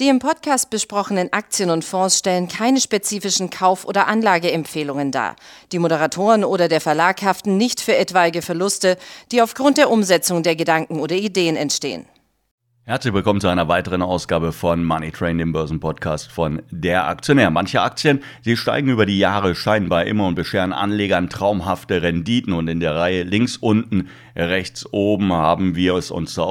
Die im Podcast besprochenen Aktien und Fonds stellen keine spezifischen Kauf- oder Anlageempfehlungen dar. Die Moderatoren oder der Verlag haften nicht für etwaige Verluste, die aufgrund der Umsetzung der Gedanken oder Ideen entstehen. Herzlich willkommen zu einer weiteren Ausgabe von Money Train, dem Börsenpodcast von Der Aktionär. Manche Aktien, sie steigen über die Jahre scheinbar immer und bescheren Anlegern traumhafte Renditen. Und in der Reihe links unten, rechts oben haben wir es uns zur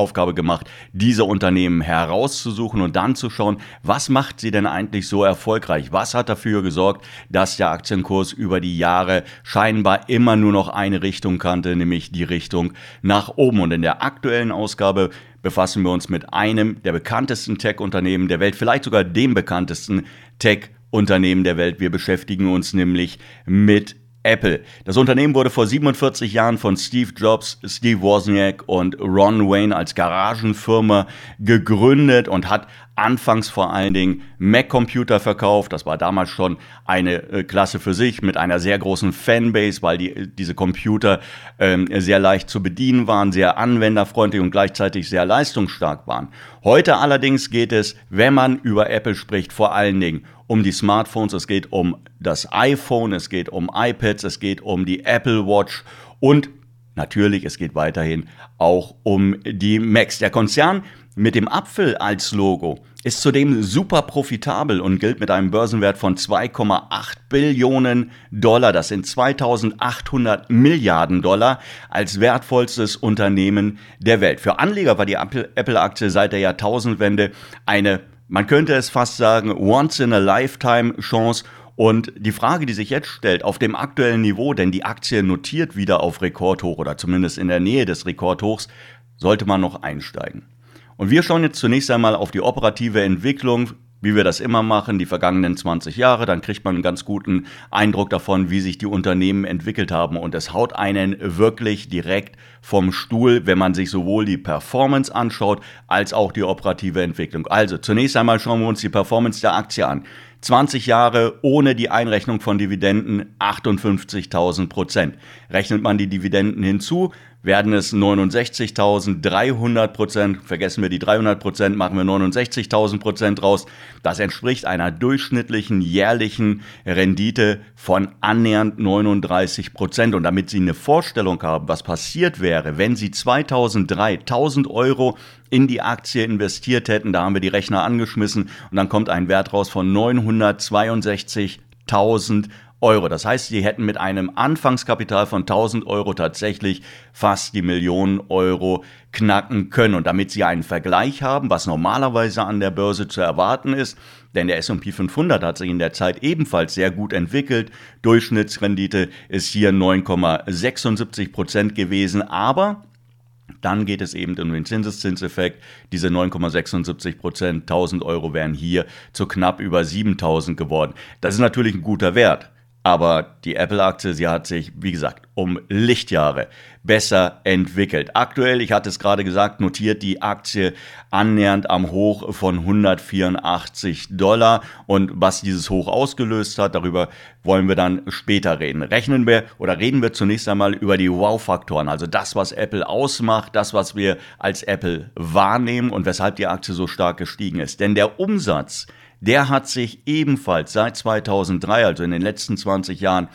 Aufgabe gemacht, diese Unternehmen herauszusuchen und dann zu schauen, was macht sie denn eigentlich so erfolgreich? Was hat dafür gesorgt, dass der Aktienkurs über die Jahre scheinbar immer nur noch eine Richtung kannte, nämlich die Richtung nach oben. Und in der aktuellen Ausgabe befassen wir uns mit einem der bekanntesten Tech-Unternehmen der Welt, vielleicht sogar dem bekanntesten Tech-Unternehmen der Welt. Wir beschäftigen uns nämlich mit Apple. Das Unternehmen wurde vor 47 Jahren von Steve Jobs, Steve Wozniak und Ron Wayne als Garagenfirma gegründet und hat anfangs vor allen Dingen Mac-Computer verkauft. Das war damals schon eine äh, Klasse für sich mit einer sehr großen Fanbase, weil die, diese Computer ähm, sehr leicht zu bedienen waren, sehr anwenderfreundlich und gleichzeitig sehr leistungsstark waren. Heute allerdings geht es, wenn man über Apple spricht, vor allen Dingen um die Smartphones, es geht um das iPhone, es geht um iPads, es geht um die Apple Watch und natürlich, es geht weiterhin auch um die Macs. Der Konzern mit dem Apfel als Logo ist zudem super profitabel und gilt mit einem Börsenwert von 2,8 Billionen Dollar. Das sind 2800 Milliarden Dollar als wertvollstes Unternehmen der Welt. Für Anleger war die Apple-Aktie seit der Jahrtausendwende eine man könnte es fast sagen, Once-in-a-Lifetime-Chance. Und die Frage, die sich jetzt stellt, auf dem aktuellen Niveau, denn die Aktie notiert wieder auf Rekordhoch oder zumindest in der Nähe des Rekordhochs, sollte man noch einsteigen. Und wir schauen jetzt zunächst einmal auf die operative Entwicklung wie wir das immer machen, die vergangenen 20 Jahre, dann kriegt man einen ganz guten Eindruck davon, wie sich die Unternehmen entwickelt haben. Und es haut einen wirklich direkt vom Stuhl, wenn man sich sowohl die Performance anschaut, als auch die operative Entwicklung. Also zunächst einmal schauen wir uns die Performance der Aktie an. 20 Jahre ohne die Einrechnung von Dividenden 58.000 Prozent. Rechnet man die Dividenden hinzu, werden es 69.300 Prozent. Vergessen wir die 300 Prozent, machen wir 69.000 Prozent raus. Das entspricht einer durchschnittlichen jährlichen Rendite von annähernd 39 Prozent. Und damit Sie eine Vorstellung haben, was passiert wäre, wenn Sie 2003 1000 Euro in die Aktie investiert hätten, da haben wir die Rechner angeschmissen und dann kommt ein Wert raus von 962.000 Euro. Das heißt, sie hätten mit einem Anfangskapital von 1000 Euro tatsächlich fast die Millionen Euro knacken können. Und damit sie einen Vergleich haben, was normalerweise an der Börse zu erwarten ist, denn der S&P 500 hat sich in der Zeit ebenfalls sehr gut entwickelt. Durchschnittsrendite ist hier 9,76 Prozent gewesen, aber dann geht es eben um den Zinseszinseffekt. Diese 9,76 Prozent, 1000 Euro wären hier zu knapp über 7000 geworden. Das ist natürlich ein guter Wert. Aber die Apple-Aktie, sie hat sich, wie gesagt, um Lichtjahre besser entwickelt. Aktuell, ich hatte es gerade gesagt, notiert die Aktie annähernd am Hoch von 184 Dollar. Und was dieses Hoch ausgelöst hat, darüber wollen wir dann später reden. Rechnen wir oder reden wir zunächst einmal über die Wow-Faktoren, also das, was Apple ausmacht, das, was wir als Apple wahrnehmen und weshalb die Aktie so stark gestiegen ist. Denn der Umsatz, der hat sich ebenfalls seit 2003, also in den letzten 20 Jahren,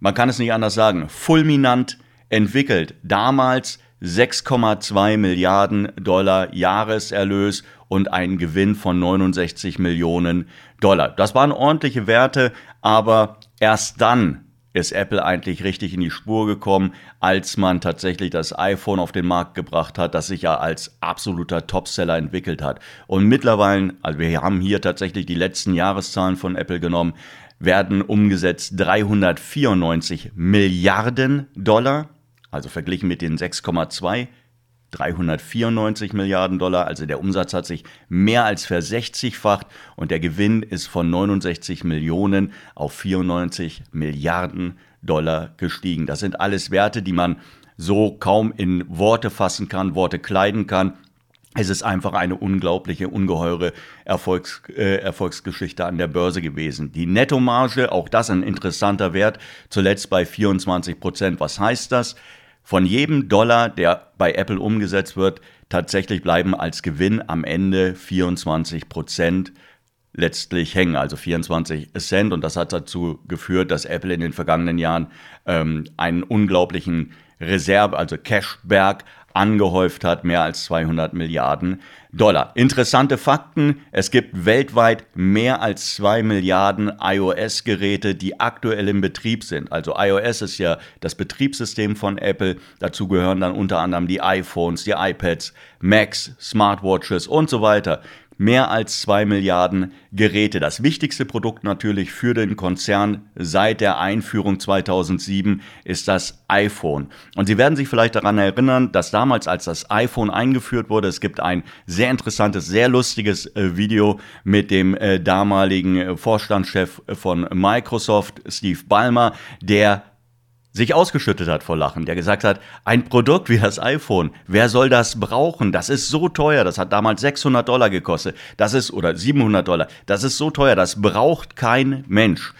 man kann es nicht anders sagen, fulminant entwickelt. Damals 6,2 Milliarden Dollar Jahreserlös und ein Gewinn von 69 Millionen Dollar. Das waren ordentliche Werte, aber erst dann ist Apple eigentlich richtig in die Spur gekommen, als man tatsächlich das iPhone auf den Markt gebracht hat, das sich ja als absoluter Topseller entwickelt hat. Und mittlerweile, also wir haben hier tatsächlich die letzten Jahreszahlen von Apple genommen, werden umgesetzt 394 Milliarden Dollar, also verglichen mit den 6,2 394 Milliarden Dollar, also der Umsatz hat sich mehr als versechzigfacht und der Gewinn ist von 69 Millionen auf 94 Milliarden Dollar gestiegen. Das sind alles Werte, die man so kaum in Worte fassen kann, Worte kleiden kann. Es ist einfach eine unglaubliche, ungeheure Erfolgs, äh, Erfolgsgeschichte an der Börse gewesen. Die Nettomarge, auch das ein interessanter Wert, zuletzt bei 24 Prozent. Was heißt das? Von jedem Dollar, der bei Apple umgesetzt wird, tatsächlich bleiben als Gewinn am Ende 24 Prozent letztlich hängen, also 24 Cent. Und das hat dazu geführt, dass Apple in den vergangenen Jahren ähm, einen unglaublichen Reserve, also Cashberg angehäuft hat, mehr als 200 Milliarden Dollar. Interessante Fakten, es gibt weltweit mehr als 2 Milliarden iOS-Geräte, die aktuell im Betrieb sind. Also iOS ist ja das Betriebssystem von Apple, dazu gehören dann unter anderem die iPhones, die iPads, Macs, Smartwatches und so weiter mehr als zwei Milliarden Geräte. Das wichtigste Produkt natürlich für den Konzern seit der Einführung 2007 ist das iPhone. Und Sie werden sich vielleicht daran erinnern, dass damals, als das iPhone eingeführt wurde, es gibt ein sehr interessantes, sehr lustiges äh, Video mit dem äh, damaligen äh, Vorstandschef von Microsoft, Steve Ballmer, der sich ausgeschüttet hat vor Lachen, der gesagt hat, ein Produkt wie das iPhone, wer soll das brauchen? Das ist so teuer, das hat damals 600 Dollar gekostet, das ist, oder 700 Dollar, das ist so teuer, das braucht kein Mensch.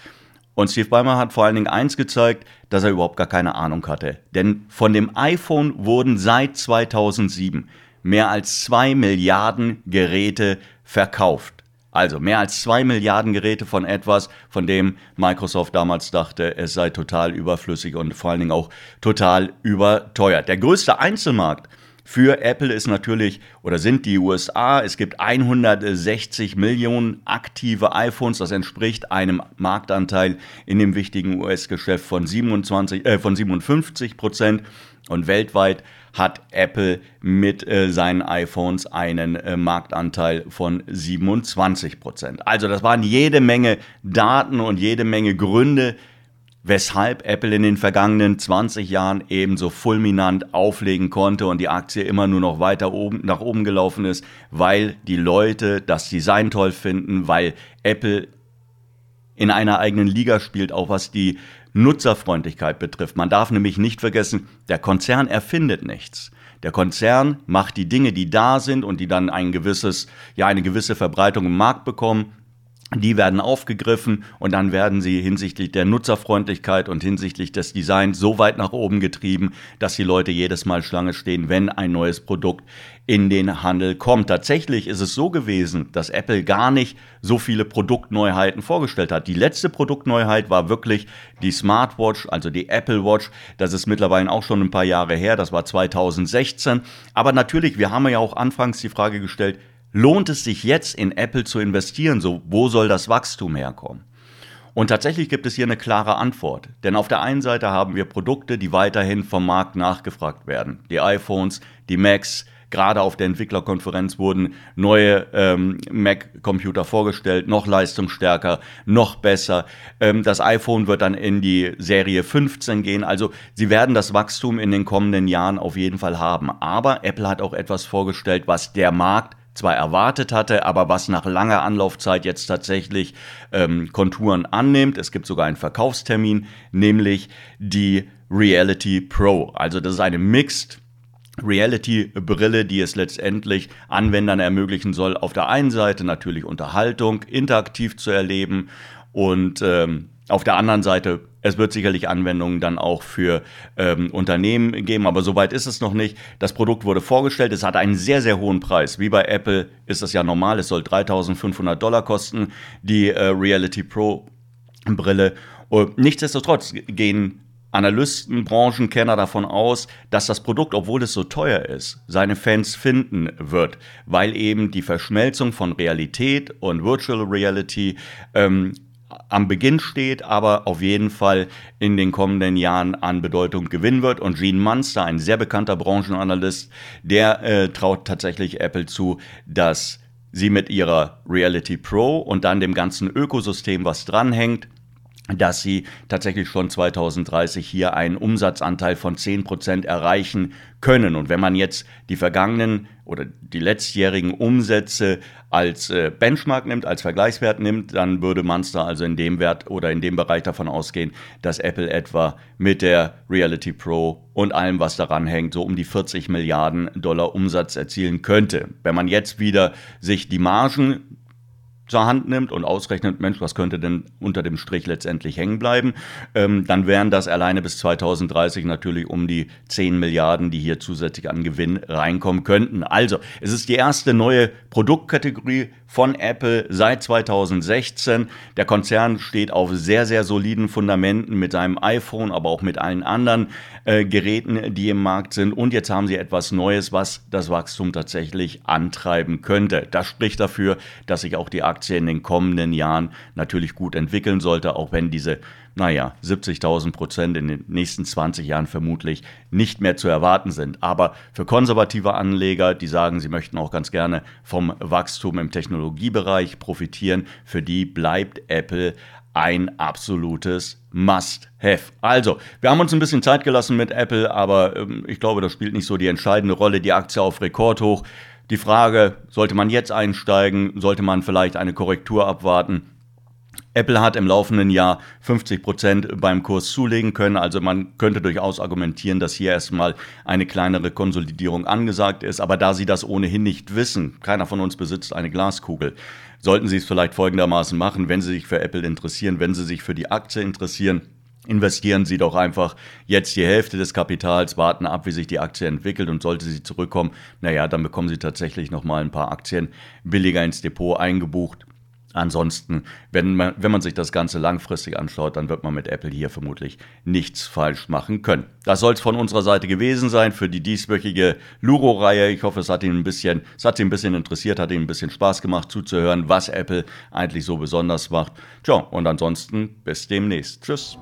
Und Steve Ballmer hat vor allen Dingen eins gezeigt, dass er überhaupt gar keine Ahnung hatte. Denn von dem iPhone wurden seit 2007 mehr als zwei Milliarden Geräte verkauft. Also mehr als zwei Milliarden Geräte von etwas, von dem Microsoft damals dachte, es sei total überflüssig und vor allen Dingen auch total überteuert. Der größte Einzelmarkt für Apple ist natürlich oder sind die USA. Es gibt 160 Millionen aktive iPhones. Das entspricht einem Marktanteil in dem wichtigen US-Geschäft von, 27, äh, von 57 Prozent. Und weltweit hat Apple mit äh, seinen iPhones einen äh, Marktanteil von 27 Prozent. Also das waren jede Menge Daten und jede Menge Gründe, weshalb Apple in den vergangenen 20 Jahren ebenso fulminant auflegen konnte und die Aktie immer nur noch weiter oben, nach oben gelaufen ist, weil die Leute das Design toll finden, weil Apple in einer eigenen Liga spielt, auch was die Nutzerfreundlichkeit betrifft. Man darf nämlich nicht vergessen, der Konzern erfindet nichts. Der Konzern macht die Dinge, die da sind und die dann ein gewisses, ja, eine gewisse Verbreitung im Markt bekommen, die werden aufgegriffen und dann werden sie hinsichtlich der Nutzerfreundlichkeit und hinsichtlich des Designs so weit nach oben getrieben, dass die Leute jedes Mal Schlange stehen, wenn ein neues Produkt in den Handel kommt. Tatsächlich ist es so gewesen, dass Apple gar nicht so viele Produktneuheiten vorgestellt hat. Die letzte Produktneuheit war wirklich die Smartwatch, also die Apple Watch. Das ist mittlerweile auch schon ein paar Jahre her, das war 2016. Aber natürlich, wir haben ja auch anfangs die Frage gestellt, lohnt es sich jetzt in Apple zu investieren? So, wo soll das Wachstum herkommen? Und tatsächlich gibt es hier eine klare Antwort. Denn auf der einen Seite haben wir Produkte, die weiterhin vom Markt nachgefragt werden. Die iPhones, die Macs, gerade auf der Entwicklerkonferenz wurden neue ähm, Mac-Computer vorgestellt, noch leistungsstärker, noch besser. Ähm, das iPhone wird dann in die Serie 15 gehen. Also sie werden das Wachstum in den kommenden Jahren auf jeden Fall haben. Aber Apple hat auch etwas vorgestellt, was der Markt zwar erwartet hatte, aber was nach langer Anlaufzeit jetzt tatsächlich ähm, Konturen annimmt. Es gibt sogar einen Verkaufstermin, nämlich die Reality Pro. Also das ist eine Mixed Reality-Brille, die es letztendlich Anwendern ermöglichen soll, auf der einen Seite natürlich Unterhaltung interaktiv zu erleben und ähm, auf der anderen Seite, es wird sicherlich Anwendungen dann auch für ähm, Unternehmen geben, aber soweit ist es noch nicht. Das Produkt wurde vorgestellt, es hat einen sehr, sehr hohen Preis. Wie bei Apple ist es ja normal, es soll 3500 Dollar kosten, die äh, Reality Pro Brille. Und nichtsdestotrotz gehen Analysten, Branchenkenner davon aus, dass das Produkt, obwohl es so teuer ist, seine Fans finden wird, weil eben die Verschmelzung von Realität und Virtual Reality ähm, am Beginn steht, aber auf jeden Fall in den kommenden Jahren an Bedeutung gewinnen wird. Und Gene Munster, ein sehr bekannter Branchenanalyst, der äh, traut tatsächlich Apple zu, dass sie mit ihrer Reality Pro und dann dem ganzen Ökosystem, was dranhängt, dass sie tatsächlich schon 2030 hier einen Umsatzanteil von 10% erreichen können. Und wenn man jetzt die vergangenen oder die letztjährigen Umsätze als äh, Benchmark nimmt, als Vergleichswert nimmt, dann würde Monster also in dem Wert oder in dem Bereich davon ausgehen, dass Apple etwa mit der Reality Pro und allem, was daran hängt, so um die 40 Milliarden Dollar Umsatz erzielen könnte. Wenn man jetzt wieder sich die Margen zur Hand nimmt und ausrechnet, Mensch, was könnte denn unter dem Strich letztendlich hängen bleiben, ähm, dann wären das alleine bis 2030 natürlich um die 10 Milliarden, die hier zusätzlich an Gewinn reinkommen könnten. Also, es ist die erste neue Produktkategorie von Apple seit 2016. Der Konzern steht auf sehr, sehr soliden Fundamenten mit seinem iPhone, aber auch mit allen anderen äh, Geräten, die im Markt sind. Und jetzt haben sie etwas Neues, was das Wachstum tatsächlich antreiben könnte. Das spricht dafür, dass sich auch die Aktie in den kommenden Jahren natürlich gut entwickeln sollte, auch wenn diese naja, 70.000 Prozent in den nächsten 20 Jahren vermutlich nicht mehr zu erwarten sind. Aber für konservative Anleger, die sagen, sie möchten auch ganz gerne vom Wachstum im Technologiebereich profitieren, für die bleibt Apple ein absolutes Must-Have. Also, wir haben uns ein bisschen Zeit gelassen mit Apple, aber ähm, ich glaube, das spielt nicht so die entscheidende Rolle. Die Aktie auf Rekordhoch. Die Frage, sollte man jetzt einsteigen? Sollte man vielleicht eine Korrektur abwarten? Apple hat im laufenden Jahr 50 Prozent beim Kurs zulegen können. Also man könnte durchaus argumentieren, dass hier erstmal eine kleinere Konsolidierung angesagt ist. Aber da Sie das ohnehin nicht wissen, keiner von uns besitzt eine Glaskugel, sollten Sie es vielleicht folgendermaßen machen, wenn Sie sich für Apple interessieren, wenn Sie sich für die Aktie interessieren. Investieren Sie doch einfach jetzt die Hälfte des Kapitals, warten ab, wie sich die Aktie entwickelt und sollte sie zurückkommen, naja, dann bekommen Sie tatsächlich nochmal ein paar Aktien billiger ins Depot eingebucht. Ansonsten, wenn man, wenn man sich das Ganze langfristig anschaut, dann wird man mit Apple hier vermutlich nichts falsch machen können. Das soll es von unserer Seite gewesen sein für die dieswöchige Luro-Reihe. Ich hoffe, es hat Ihnen ein bisschen, es hat Sie ein bisschen interessiert, hat Ihnen ein bisschen Spaß gemacht zuzuhören, was Apple eigentlich so besonders macht. Tja, und ansonsten bis demnächst. Tschüss.